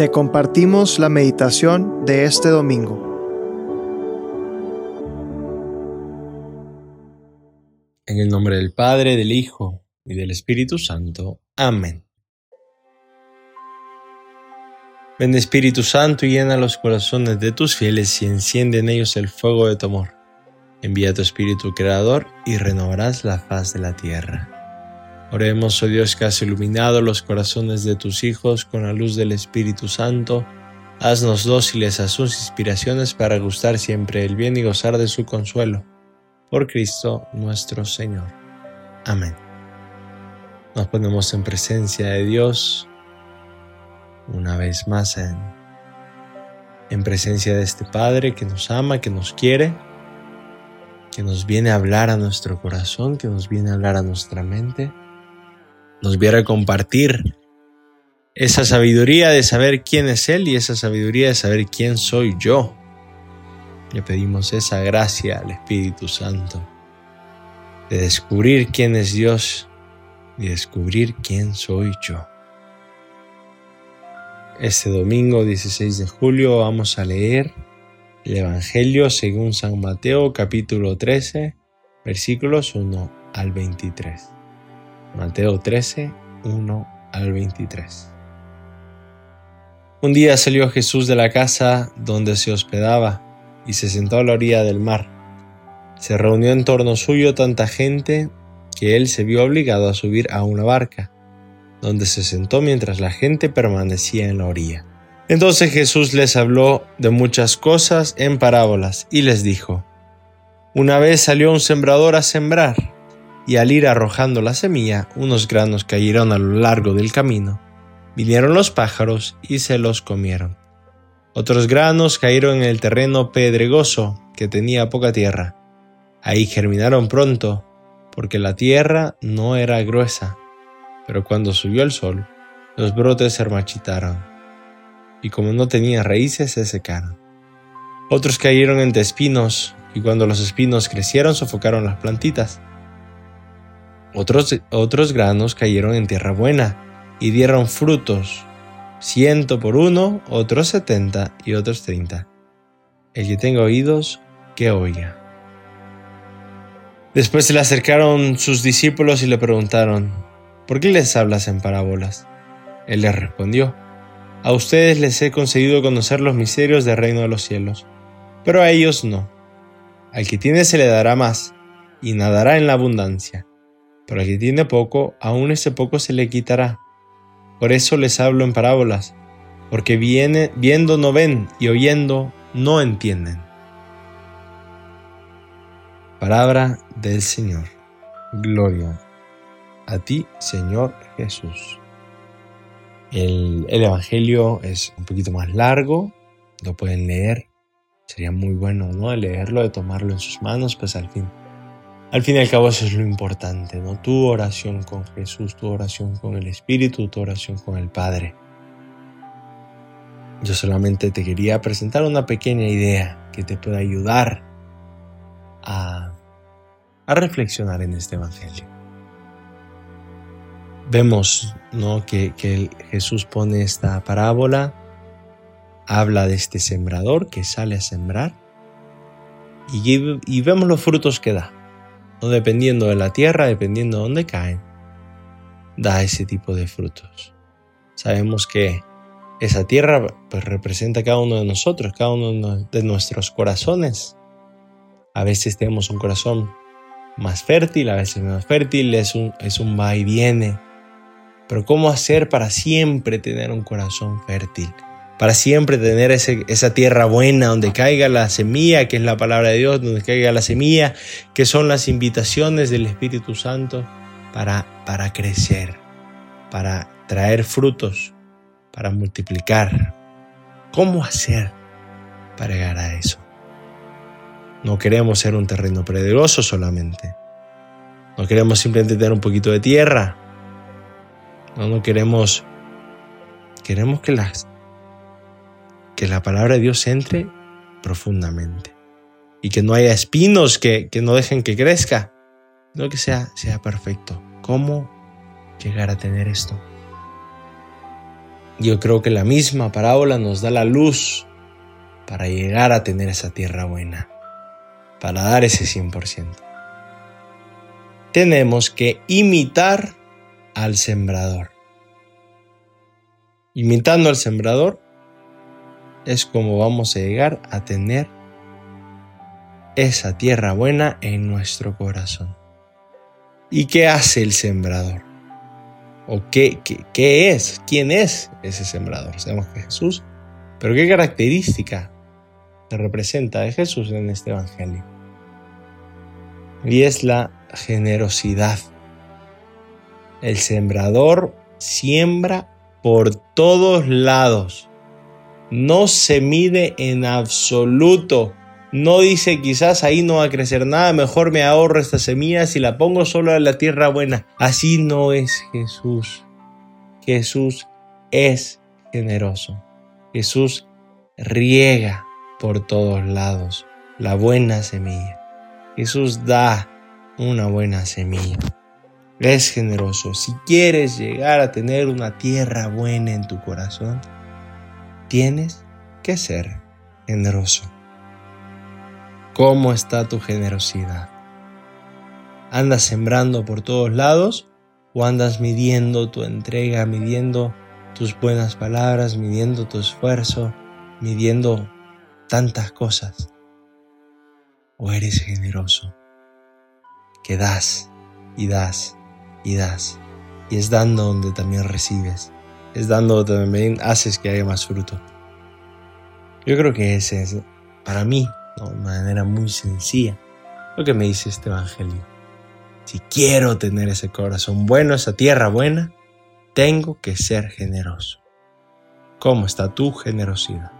Te compartimos la meditación de este domingo. En el nombre del Padre, del Hijo y del Espíritu Santo. Amén. Ven Espíritu Santo y llena los corazones de tus fieles y enciende en ellos el fuego de tu amor. Envía tu Espíritu Creador y renovarás la faz de la tierra. Oremos, oh Dios, que has iluminado los corazones de tus hijos con la luz del Espíritu Santo. Haznos dóciles a sus inspiraciones para gustar siempre el bien y gozar de su consuelo. Por Cristo nuestro Señor. Amén. Nos ponemos en presencia de Dios una vez más en, en presencia de este Padre que nos ama, que nos quiere, que nos viene a hablar a nuestro corazón, que nos viene a hablar a nuestra mente nos viera compartir esa sabiduría de saber quién es Él y esa sabiduría de saber quién soy yo. Le pedimos esa gracia al Espíritu Santo de descubrir quién es Dios y descubrir quién soy yo. Este domingo 16 de julio vamos a leer el Evangelio según San Mateo capítulo 13 versículos 1 al 23. Mateo 13, 1 al 23. Un día salió Jesús de la casa donde se hospedaba y se sentó a la orilla del mar. Se reunió en torno suyo tanta gente que él se vio obligado a subir a una barca, donde se sentó mientras la gente permanecía en la orilla. Entonces Jesús les habló de muchas cosas en parábolas y les dijo, Una vez salió un sembrador a sembrar y al ir arrojando la semilla, unos granos cayeron a lo largo del camino. Vinieron los pájaros y se los comieron. Otros granos cayeron en el terreno pedregoso que tenía poca tierra. Ahí germinaron pronto, porque la tierra no era gruesa. Pero cuando subió el sol, los brotes se marchitaron, y como no tenían raíces, se secaron. Otros cayeron entre espinos, y cuando los espinos crecieron, sofocaron las plantitas. Otros, otros granos cayeron en tierra buena y dieron frutos, ciento por uno, otros setenta y otros treinta. El que tenga oídos, que oiga. Después se le acercaron sus discípulos y le preguntaron, ¿por qué les hablas en parábolas? Él les respondió, a ustedes les he concedido conocer los misterios del reino de los cielos, pero a ellos no. Al que tiene se le dará más, y nadará en la abundancia pero al que tiene poco, aún ese poco se le quitará. Por eso les hablo en parábolas, porque viene, viendo no ven y oyendo no entienden. Palabra del Señor. Gloria a ti, Señor Jesús. El, el, Evangelio es un poquito más largo, lo pueden leer. Sería muy bueno, ¿no? leerlo, de tomarlo en sus manos, pues al fin al fin y al cabo eso es lo importante, ¿no? Tu oración con Jesús, tu oración con el Espíritu, tu oración con el Padre. Yo solamente te quería presentar una pequeña idea que te pueda ayudar a, a reflexionar en este Evangelio. Vemos ¿no? que, que Jesús pone esta parábola, habla de este sembrador que sale a sembrar y, y vemos los frutos que da dependiendo de la tierra, dependiendo de dónde caen, da ese tipo de frutos. Sabemos que esa tierra pues, representa cada uno de nosotros, cada uno de nuestros corazones. A veces tenemos un corazón más fértil, a veces menos fértil, es un, es un va y viene. Pero ¿cómo hacer para siempre tener un corazón fértil? Para siempre tener esa tierra buena donde caiga la semilla, que es la palabra de Dios, donde caiga la semilla, que son las invitaciones del Espíritu Santo para, para crecer, para traer frutos, para multiplicar. ¿Cómo hacer para llegar a eso? No queremos ser un terreno pedregoso solamente. No queremos simplemente tener un poquito de tierra. No, no queremos. Queremos que las que la palabra de Dios entre profundamente y que no haya espinos que, no dejen que crezca, no que sea, sea perfecto. ¿Cómo llegar a tener esto? Yo creo que la misma parábola nos da la luz para llegar a tener esa tierra buena, para dar ese 100%. Tenemos que imitar al sembrador. Imitando al sembrador es como vamos a llegar a tener esa tierra buena en nuestro corazón. ¿Y qué hace el sembrador? ¿O qué, qué, es? ¿Quién es ese sembrador? Sabemos que Jesús, pero ¿qué característica se representa de Jesús en este Evangelio? Y es la generosidad. El sembrador siembra por todos lados. No se mide en absoluto no dice quizás ahí no va a crecer nada, mejor me ahorro estas semillas y la pongo solo en la tierra buena. Así no es Jesús. Jesús es generoso. Jesús riega por todos lados la buena semilla. Jesús da una buena semilla. Es generoso. Si quieres llegar a tener una tierra buena en tu corazón, tienes que ser generoso. ¿Cómo está tu generosidad? ¿Andas sembrando por todos lados o andas midiendo tu entrega, midiendo tus buenas palabras, midiendo tu esfuerzo, midiendo tantas cosas? ¿O eres generoso? Que das y das y das. Y es dando donde también recibes. Es dando también haces que haya más fruto. Yo creo que ese es, para mí, de manera muy sencilla lo que me dice este Evangelio. Si quiero tener ese corazón bueno, esa tierra buena, tengo que ser generoso. ¿Cómo está tu generosidad?